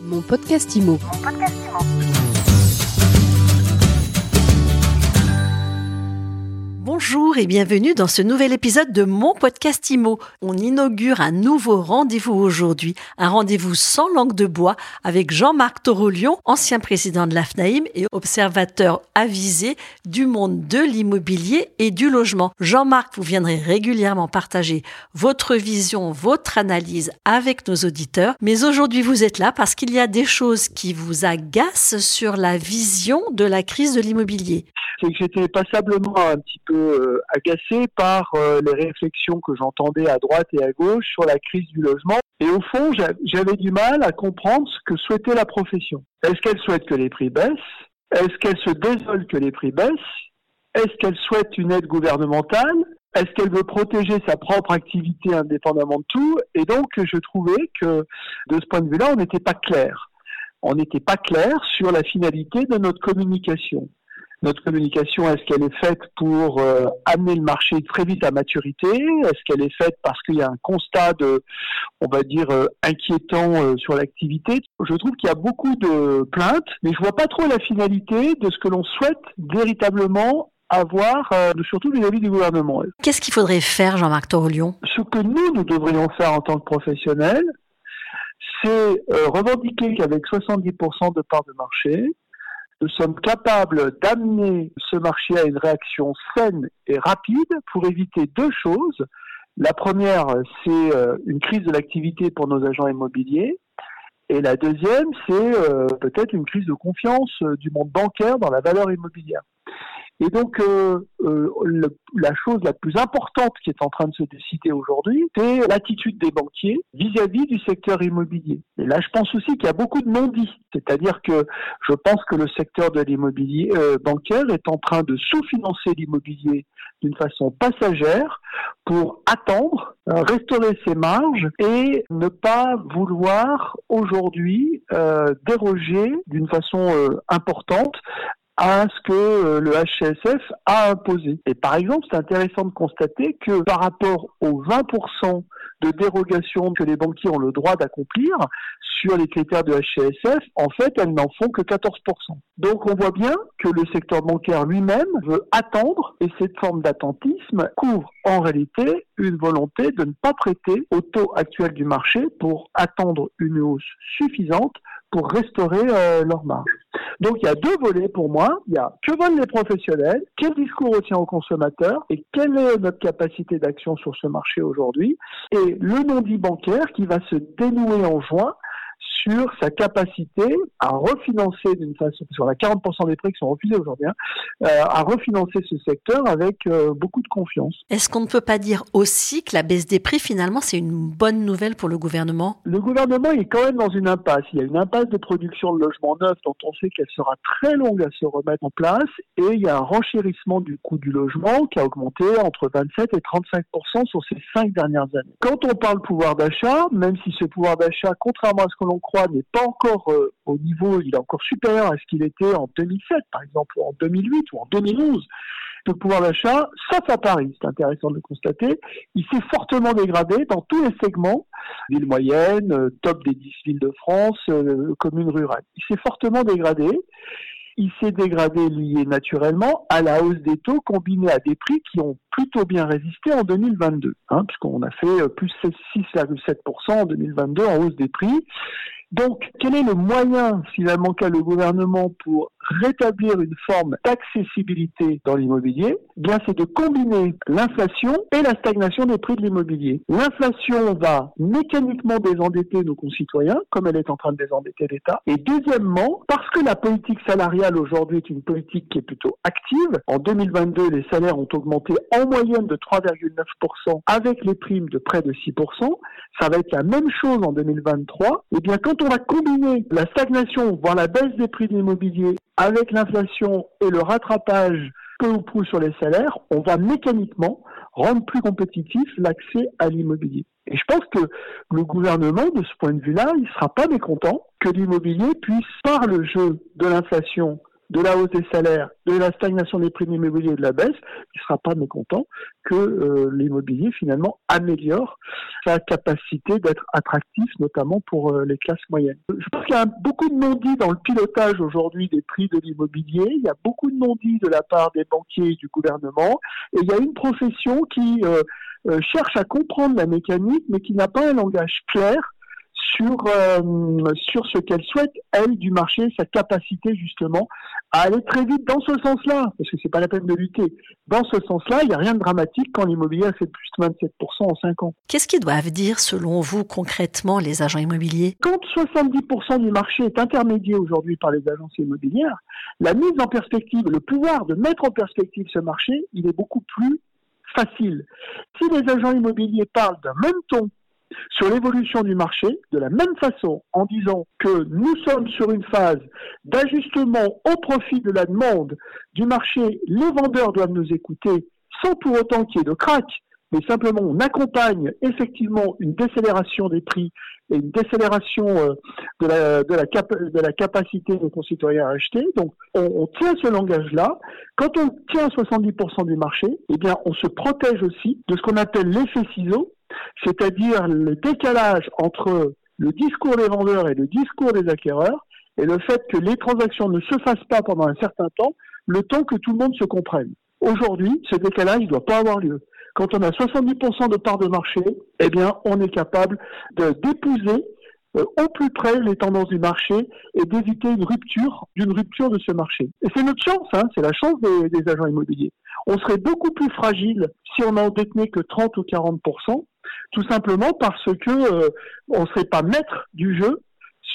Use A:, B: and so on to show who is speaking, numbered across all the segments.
A: Mon podcast IMO.
B: Et bienvenue dans ce nouvel épisode de mon podcast IMO. On inaugure un nouveau rendez-vous aujourd'hui, un rendez-vous sans langue de bois avec Jean-Marc Torolion, ancien président de l'AFNAIM et observateur avisé du monde de l'immobilier et du logement. Jean-Marc, vous viendrez régulièrement partager votre vision, votre analyse avec nos auditeurs, mais aujourd'hui vous êtes là parce qu'il y a des choses qui vous agacent sur la vision de la crise de l'immobilier
C: c'est que j'étais passablement un petit peu euh, agacé par euh, les réflexions que j'entendais à droite et à gauche sur la crise du logement. Et au fond, j'avais du mal à comprendre ce que souhaitait la profession. Est-ce qu'elle souhaite que les prix baissent? Est-ce qu'elle se désole que les prix baissent? Est-ce qu'elle souhaite une aide gouvernementale? Est-ce qu'elle veut protéger sa propre activité indépendamment de tout? Et donc, je trouvais que de ce point de vue-là, on n'était pas clair. On n'était pas clair sur la finalité de notre communication notre communication, est-ce qu'elle est faite pour euh, amener le marché très vite à maturité? Est-ce qu'elle est faite parce qu'il y a un constat de, on va dire, euh, inquiétant euh, sur l'activité? Je trouve qu'il y a beaucoup de plaintes, mais je vois pas trop la finalité de ce que l'on souhaite véritablement avoir, surtout vis-à-vis du gouvernement.
B: Qu'est-ce qu'il faudrait faire, Jean-Marc Torolion
C: Ce que nous, nous devrions faire en tant que professionnels, c'est revendiquer qu'avec 70% de parts de marché, nous sommes capables d'amener ce marché à une réaction saine et rapide pour éviter deux choses. La première, c'est euh, une crise de l'activité pour nos agents immobiliers. Et la deuxième, c'est euh, peut-être une crise de confiance euh, du monde bancaire dans la valeur immobilière. Et donc, euh, euh, le, la chose la plus importante qui est en train de se décider aujourd'hui, c'est l'attitude des banquiers vis-à-vis du secteur immobilier. Et là, je pense aussi qu'il y a beaucoup de non-dits. C'est-à-dire que je pense que le secteur de l'immobilier euh, bancaire est en train de sous-financer l'immobilier d'une façon passagère pour attendre, restaurer ses marges et ne pas vouloir aujourd'hui déroger d'une façon importante à ce que euh, le HCSF a imposé. Et par exemple, c'est intéressant de constater que par rapport aux 20% de dérogation que les banquiers ont le droit d'accomplir sur les critères de HCSF, en fait, elles n'en font que 14%. Donc on voit bien que le secteur bancaire lui-même veut attendre et cette forme d'attentisme couvre en réalité une volonté de ne pas prêter au taux actuel du marché pour attendre une hausse suffisante pour restaurer euh, leur marge. Donc il y a deux volets pour moi. Il y a que veulent les professionnels, quel discours retient aux consommateurs et quelle est notre capacité d'action sur ce marché aujourd'hui. Et le non-dit bancaire qui va se dénouer en juin sur sa capacité à refinancer d'une façon, sur la 40% des prêts qui sont refusés aujourd'hui, hein, euh, à refinancer ce secteur avec euh, beaucoup de confiance.
B: Est-ce qu'on ne peut pas dire aussi que la baisse des prix, finalement, c'est une bonne nouvelle pour le gouvernement?
C: Le gouvernement est quand même dans une impasse. Il y a une impasse de production de logements neufs dont on sait qu'elle sera très longue à se remettre en place et il y a un renchérissement du coût du logement qui a augmenté entre 27 et 35% sur ces cinq dernières années. Quand on parle pouvoir d'achat, même si ce pouvoir d'achat, contrairement à ce que l'on n'est pas encore euh, au niveau, il est encore supérieur à ce qu'il était en 2007, par exemple, ou en 2008 ou en 2011. Le pouvoir d'achat, sauf à Paris, c'est intéressant de le constater, il s'est fortement dégradé dans tous les segments, villes moyennes, euh, top des 10 villes de France, euh, communes rurales. Il s'est fortement dégradé il s'est dégradé lié naturellement à la hausse des taux combinée à des prix qui ont plutôt bien résisté en 2022, hein, puisqu'on a fait plus 6,7% en 2022 en hausse des prix. Donc, quel est le moyen finalement qu'a le gouvernement pour rétablir une forme d'accessibilité dans l'immobilier? Eh Bien, c'est de combiner l'inflation et la stagnation des prix de l'immobilier. L'inflation va mécaniquement désendetter nos concitoyens, comme elle est en train de désendetter l'État. Et deuxièmement, parce que la politique salariale aujourd'hui est une politique qui est plutôt active, en 2022, les salaires ont augmenté en moyenne de 3,9% avec les primes de près de 6%. Ça va être la même chose en 2023. Et eh bien, quand on va combiner la stagnation, voire la baisse des prix de l'immobilier avec l'inflation et le rattrapage peu ou prou sur les salaires, on va mécaniquement rendre plus compétitif l'accès à l'immobilier. Et je pense que le gouvernement, de ce point de vue-là, il ne sera pas mécontent que l'immobilier puisse, par le jeu de l'inflation de la hausse des salaires, de la stagnation des prix de l'immobilier et de la baisse, il ne sera pas mécontent que euh, l'immobilier finalement améliore sa capacité d'être attractif, notamment pour euh, les classes moyennes. Je pense qu'il y a beaucoup de non-dits dans le pilotage aujourd'hui des prix de l'immobilier. Il y a beaucoup de non-dits de la part des banquiers et du gouvernement. Et il y a une profession qui euh, cherche à comprendre la mécanique, mais qui n'a pas un langage clair sur, euh, sur ce qu'elle souhaite, elle, du marché, sa capacité justement à aller très vite dans ce sens-là, parce que c'est pas la peine de lutter. Dans ce sens-là, il n'y a rien de dramatique quand l'immobilier a fait plus de 27% en 5 ans.
B: Qu'est-ce qu'ils doivent dire, selon vous, concrètement, les agents immobiliers?
C: Quand 70% du marché est intermédié aujourd'hui par les agences immobilières, la mise en perspective, le pouvoir de mettre en perspective ce marché, il est beaucoup plus facile. Si les agents immobiliers parlent d'un même ton sur l'évolution du marché de la même façon en disant que nous sommes sur une phase d'ajustement au profit de la demande du marché, les vendeurs doivent nous écouter sans pour autant qu'il y ait de crack, mais simplement on accompagne effectivement une décélération des prix et une décélération euh, de la, capacité de nos concitoyens à acheter. Donc on, on tient ce langage-là. Quand on tient 70% du marché, eh bien on se protège aussi de ce qu'on appelle l'effet ciseau, c'est-à-dire le décalage entre le discours des vendeurs et le discours des acquéreurs, et le fait que les transactions ne se fassent pas pendant un certain temps, le temps que tout le monde se comprenne. Aujourd'hui, ce décalage ne doit pas avoir lieu. Quand on a 70% de parts de marché, eh bien, on est capable d'épouser euh, au plus près les tendances du marché et d'éviter une rupture d'une rupture de ce marché. Et c'est notre chance, hein, c'est la chance des, des, agents immobiliers. On serait beaucoup plus fragile si on n'en détenait que 30 ou 40 tout simplement parce que euh, on ne serait pas maître du jeu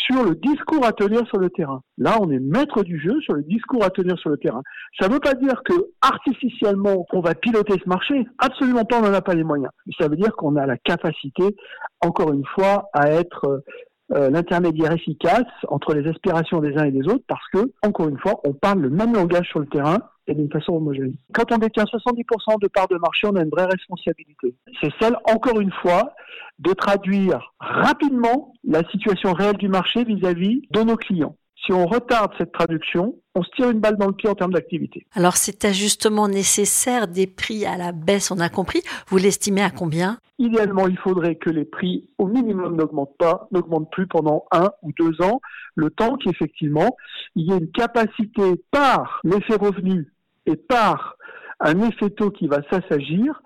C: sur le discours à tenir sur le terrain. Là, on est maître du jeu sur le discours à tenir sur le terrain. Ça ne veut pas dire que artificiellement on va piloter ce marché. Absolument pas, on n'en a pas les moyens. Ça veut dire qu'on a la capacité, encore une fois, à être euh, l'intermédiaire efficace entre les aspirations des uns et des autres parce que, encore une fois, on parle le même langage sur le terrain et d'une façon homogène. Quand on détient 70% de parts de marché, on a une vraie responsabilité. C'est celle, encore une fois, de traduire rapidement la situation réelle du marché vis-à-vis -vis de nos clients. Si on retarde cette traduction, on se tire une balle dans le pied en termes d'activité.
B: Alors cet ajustement nécessaire des prix à la baisse, on a compris, vous l'estimez à combien?
C: Idéalement, il faudrait que les prix au minimum n'augmentent pas, n'augmentent plus pendant un ou deux ans, le temps qu'effectivement il y ait une capacité par l'effet revenu et par un effet taux qui va s'assagir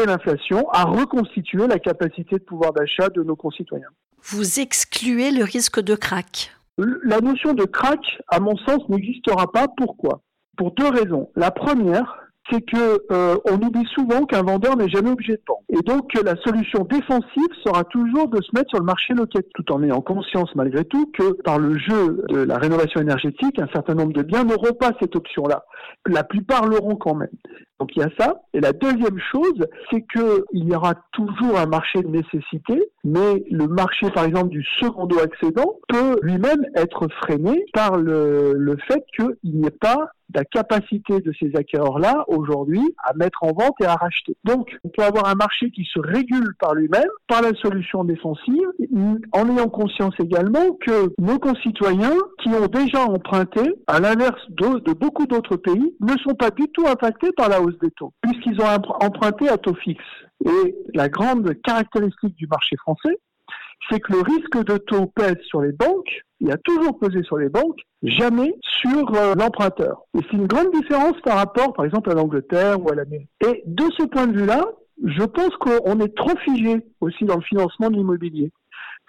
C: et l'inflation à reconstituer la capacité de pouvoir d'achat de nos concitoyens.
B: Vous excluez le risque de crack?
C: La notion de crack, à mon sens, n'existera pas. Pourquoi? Pour deux raisons. La première, c'est que euh, on oublie souvent qu'un vendeur n'est jamais obligé de vendre. Et donc la solution défensive sera toujours de se mettre sur le marché local, tout en ayant conscience malgré tout que par le jeu de la rénovation énergétique, un certain nombre de biens n'auront pas cette option-là. La plupart l'auront quand même. Donc il y a ça. Et la deuxième chose, c'est qu'il y aura toujours un marché de nécessité, mais le marché, par exemple, du secondo accédant peut lui-même être freiné par le, le fait qu'il n'y ait pas la capacité de ces acquéreurs-là aujourd'hui à mettre en vente et à racheter. Donc, on peut avoir un marché qui se régule par lui-même, par la solution défensive, en ayant conscience également que nos concitoyens qui ont déjà emprunté, à l'inverse de, de, beaucoup d'autres pays, ne sont pas du tout impactés par la hausse des taux, puisqu'ils ont emprunté à taux fixe. Et la grande caractéristique du marché français, c'est que le risque de taux pèse sur les banques, il a toujours pesé sur les banques, jamais sur euh, l'emprunteur. Et c'est une grande différence par rapport, par exemple, à l'Angleterre ou à l'Amérique. Et de ce point de vue-là, je pense qu'on est trop figé aussi dans le financement de l'immobilier.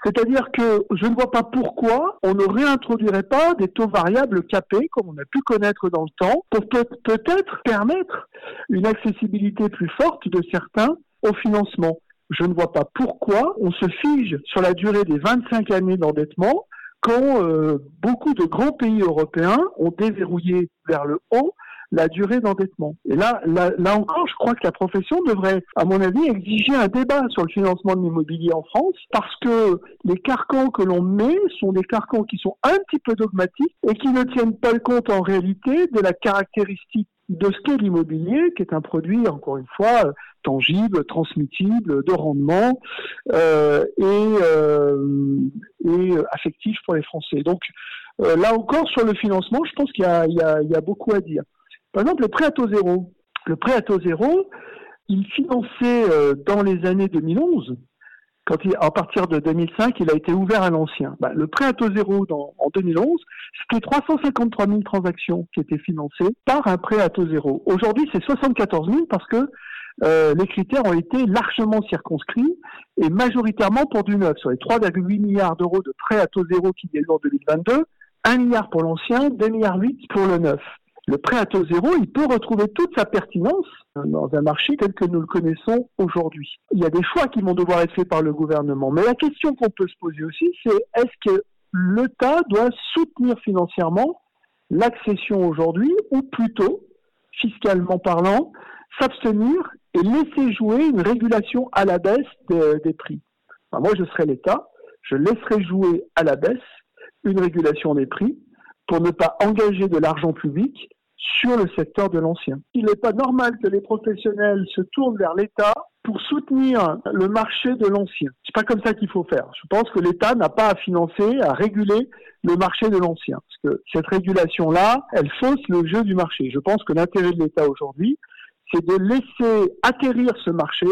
C: C'est-à-dire que je ne vois pas pourquoi on ne réintroduirait pas des taux variables capés, comme on a pu connaître dans le temps, pour peut-être permettre une accessibilité plus forte de certains au financement je ne vois pas pourquoi on se fige sur la durée des 25 années d'endettement quand euh, beaucoup de grands pays européens ont déverrouillé vers le haut la durée d'endettement. Et là, là, là encore, je crois que la profession devrait, à mon avis, exiger un débat sur le financement de l'immobilier en France, parce que les carcans que l'on met sont des carcans qui sont un petit peu dogmatiques et qui ne tiennent pas le compte en réalité de la caractéristique de ce qu'est l'immobilier, qui est un produit, encore une fois, tangible, transmissible, de rendement euh, et, euh, et affectif pour les Français. Donc euh, là encore, sur le financement, je pense qu'il y, y, y a, beaucoup à dire. Par exemple, le prêt à taux zéro. Le prêt à taux zéro, il finançait euh, dans les années 2011 quand il, à partir de 2005, il a été ouvert à l'ancien. Bah, le prêt à taux zéro dans, en 2011, c'était 353 000 transactions qui étaient financées par un prêt à taux zéro. Aujourd'hui, c'est 74 000 parce que euh, les critères ont été largement circonscrits et majoritairement pour du neuf. Sur les 3,8 milliards d'euros de prêts à taux zéro qui viennent en 2022, 1 milliard pour l'ancien, 2 milliards 8 pour le neuf. Le prêt à taux zéro, il peut retrouver toute sa pertinence dans un marché tel que nous le connaissons aujourd'hui. Il y a des choix qui vont devoir être faits par le gouvernement. Mais la question qu'on peut se poser aussi, c'est est-ce que l'État doit soutenir financièrement l'accession aujourd'hui ou plutôt, fiscalement parlant, s'abstenir et laisser jouer une régulation à la baisse des prix? moi, je serais l'État, je laisserai jouer à la baisse une régulation des prix pour ne pas engager de l'argent public sur le secteur de l'ancien. Il n'est pas normal que les professionnels se tournent vers l'État pour soutenir le marché de l'ancien. C'est pas comme ça qu'il faut faire. Je pense que l'État n'a pas à financer, à réguler le marché de l'ancien. Parce que cette régulation-là, elle fausse le jeu du marché. Je pense que l'intérêt de l'État aujourd'hui, c'est de laisser atterrir ce marché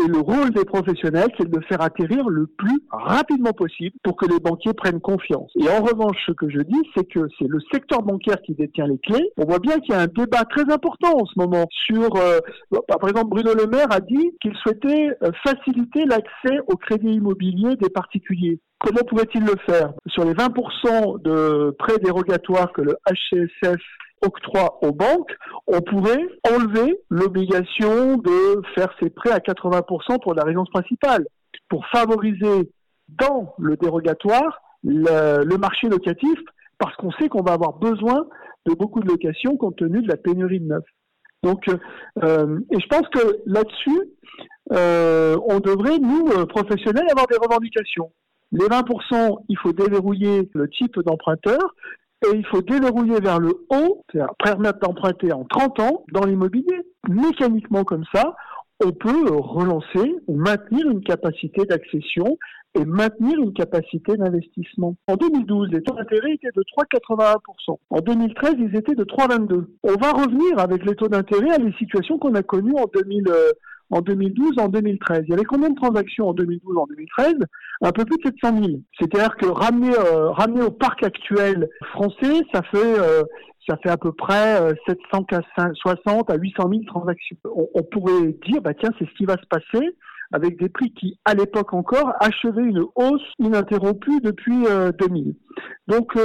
C: et le rôle des professionnels, c'est de le faire atterrir le plus rapidement possible pour que les banquiers prennent confiance. Et en revanche, ce que je dis, c'est que c'est le secteur bancaire qui détient les clés. On voit bien qu'il y a un débat très important en ce moment sur, euh, par exemple, Bruno Le Maire a dit qu'il souhaitait euh, faciliter l'accès au crédit immobilier des particuliers. Comment pourrait-il le faire? Sur les 20% de prêts dérogatoires que le HCSF octroi aux banques, on pourrait enlever l'obligation de faire ses prêts à 80% pour la résidence principale, pour favoriser dans le dérogatoire le, marché locatif, parce qu'on sait qu'on va avoir besoin de beaucoup de locations compte tenu de la pénurie de neuf. Donc, euh, et je pense que là-dessus, euh, on devrait, nous, euh, professionnels, avoir des revendications. Les 20%, il faut déverrouiller le type d'emprunteur et il faut déverrouiller vers le haut, c'est-à-dire permettre d'emprunter en 30 ans dans l'immobilier. Mécaniquement comme ça, on peut relancer ou maintenir une capacité d'accession et maintenir une capacité d'investissement. En 2012, les taux d'intérêt étaient de 3,81%. En 2013, ils étaient de 3,22%. On va revenir avec les taux d'intérêt à les situations qu'on a connues en 2000 en 2012, en 2013. Il y avait combien de transactions en 2012, en 2013 Un peu plus de 700 000. C'est-à-dire que ramener, euh, au parc actuel français, ça fait, euh, ça fait à peu près 760 euh, à 800 000 transactions. On, pourrait dire, bah tiens, c'est ce qui va se passer avec des prix qui, à l'époque encore, achevaient une hausse ininterrompue depuis 2000. Donc,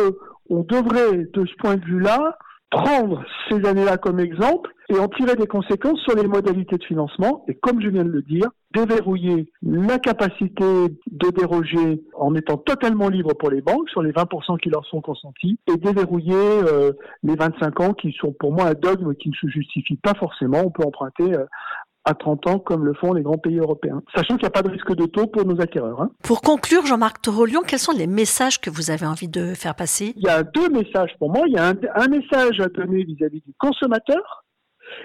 C: on devrait, de ce point de vue-là, prendre ces années-là comme exemple et en tirer des conséquences sur les modalités de financement et comme je viens de le dire, déverrouiller la capacité de déroger en étant totalement libre pour les banques sur les 20% qui leur sont consentis et déverrouiller euh, les 25 ans qui sont pour moi un dogme qui ne se justifie pas forcément. On peut emprunter euh, à 30 ans comme le font les grands pays européens, sachant qu'il n'y a pas de risque de taux pour nos acquéreurs. Hein.
B: Pour conclure, Jean-Marc Torolion, quels sont les messages que vous avez envie de faire passer?
C: Il y a deux messages pour moi. Il y a un, message à donner vis-à-vis du consommateur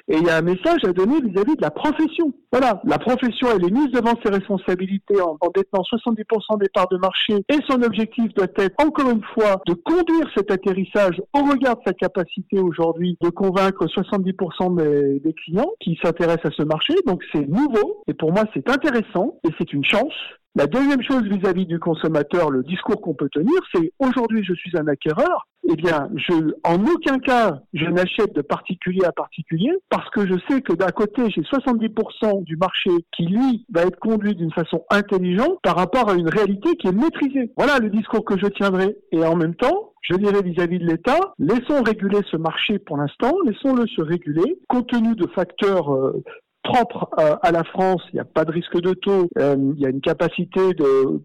C: et il y a un message à donner vis-à-vis de la profession. Voilà, la profession, elle est mise devant ses responsabilités en, en détenant 70% des parts de marché et son objectif doit être, encore une fois, de conduire cet atterrissage au regard de sa capacité aujourd'hui de convaincre 70% des, des clients qui s'intéressent à ce marché. Donc c'est nouveau et pour moi c'est intéressant et c'est une chance la deuxième chose vis-à-vis du consommateur, le discours qu'on peut tenir, c'est aujourd'hui je suis un acquéreur, eh bien, je, en aucun cas, je n'achète de particulier à particulier parce que je sais que d'un côté, j'ai 70% du marché qui, lui, va être conduit d'une façon intelligente par rapport à une réalité qui est maîtrisée. Voilà le discours que je tiendrai. Et en même temps, je dirais vis-à-vis de l'État, laissons réguler ce marché pour l'instant, laissons-le se réguler, compte tenu de facteurs euh, propre à, la France, il n'y a pas de risque de taux, euh, il y a une capacité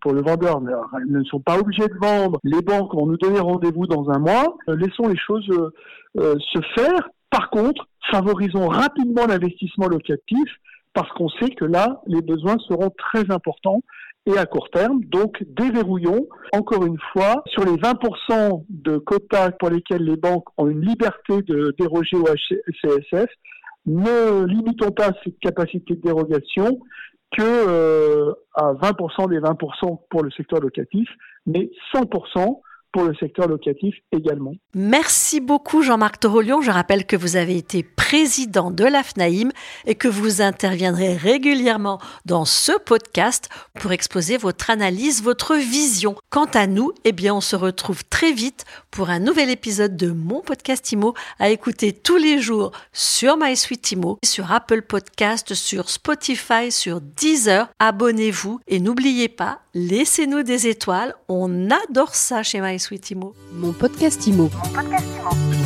C: pour le vendeur, ils ne sont pas obligés de vendre, les banques vont nous donner rendez-vous dans un mois, euh, laissons les choses euh, se faire. Par contre, favorisons rapidement l'investissement locatif parce qu'on sait que là, les besoins seront très importants et à court terme. Donc, déverrouillons, encore une fois, sur les 20% de quotas pour lesquels les banques ont une liberté de déroger au CSF, ne limitons pas cette capacité de dérogation que euh, à 20% des 20% pour le secteur locatif, mais 100% pour le secteur locatif également.
B: Merci beaucoup Jean-Marc Torolion. Je rappelle que vous avez été président de l'AFNAIM et que vous interviendrez régulièrement dans ce podcast pour exposer votre analyse, votre vision. Quant à nous, eh bien, on se retrouve très vite pour un nouvel épisode de mon podcast IMO à écouter tous les jours sur MySuite IMO, sur Apple Podcast, sur Spotify, sur Deezer. Abonnez-vous et n'oubliez pas, laissez-nous des étoiles. On adore ça chez MySuite IMO.
A: Mon podcast IMO.
D: Mon podcast IMO.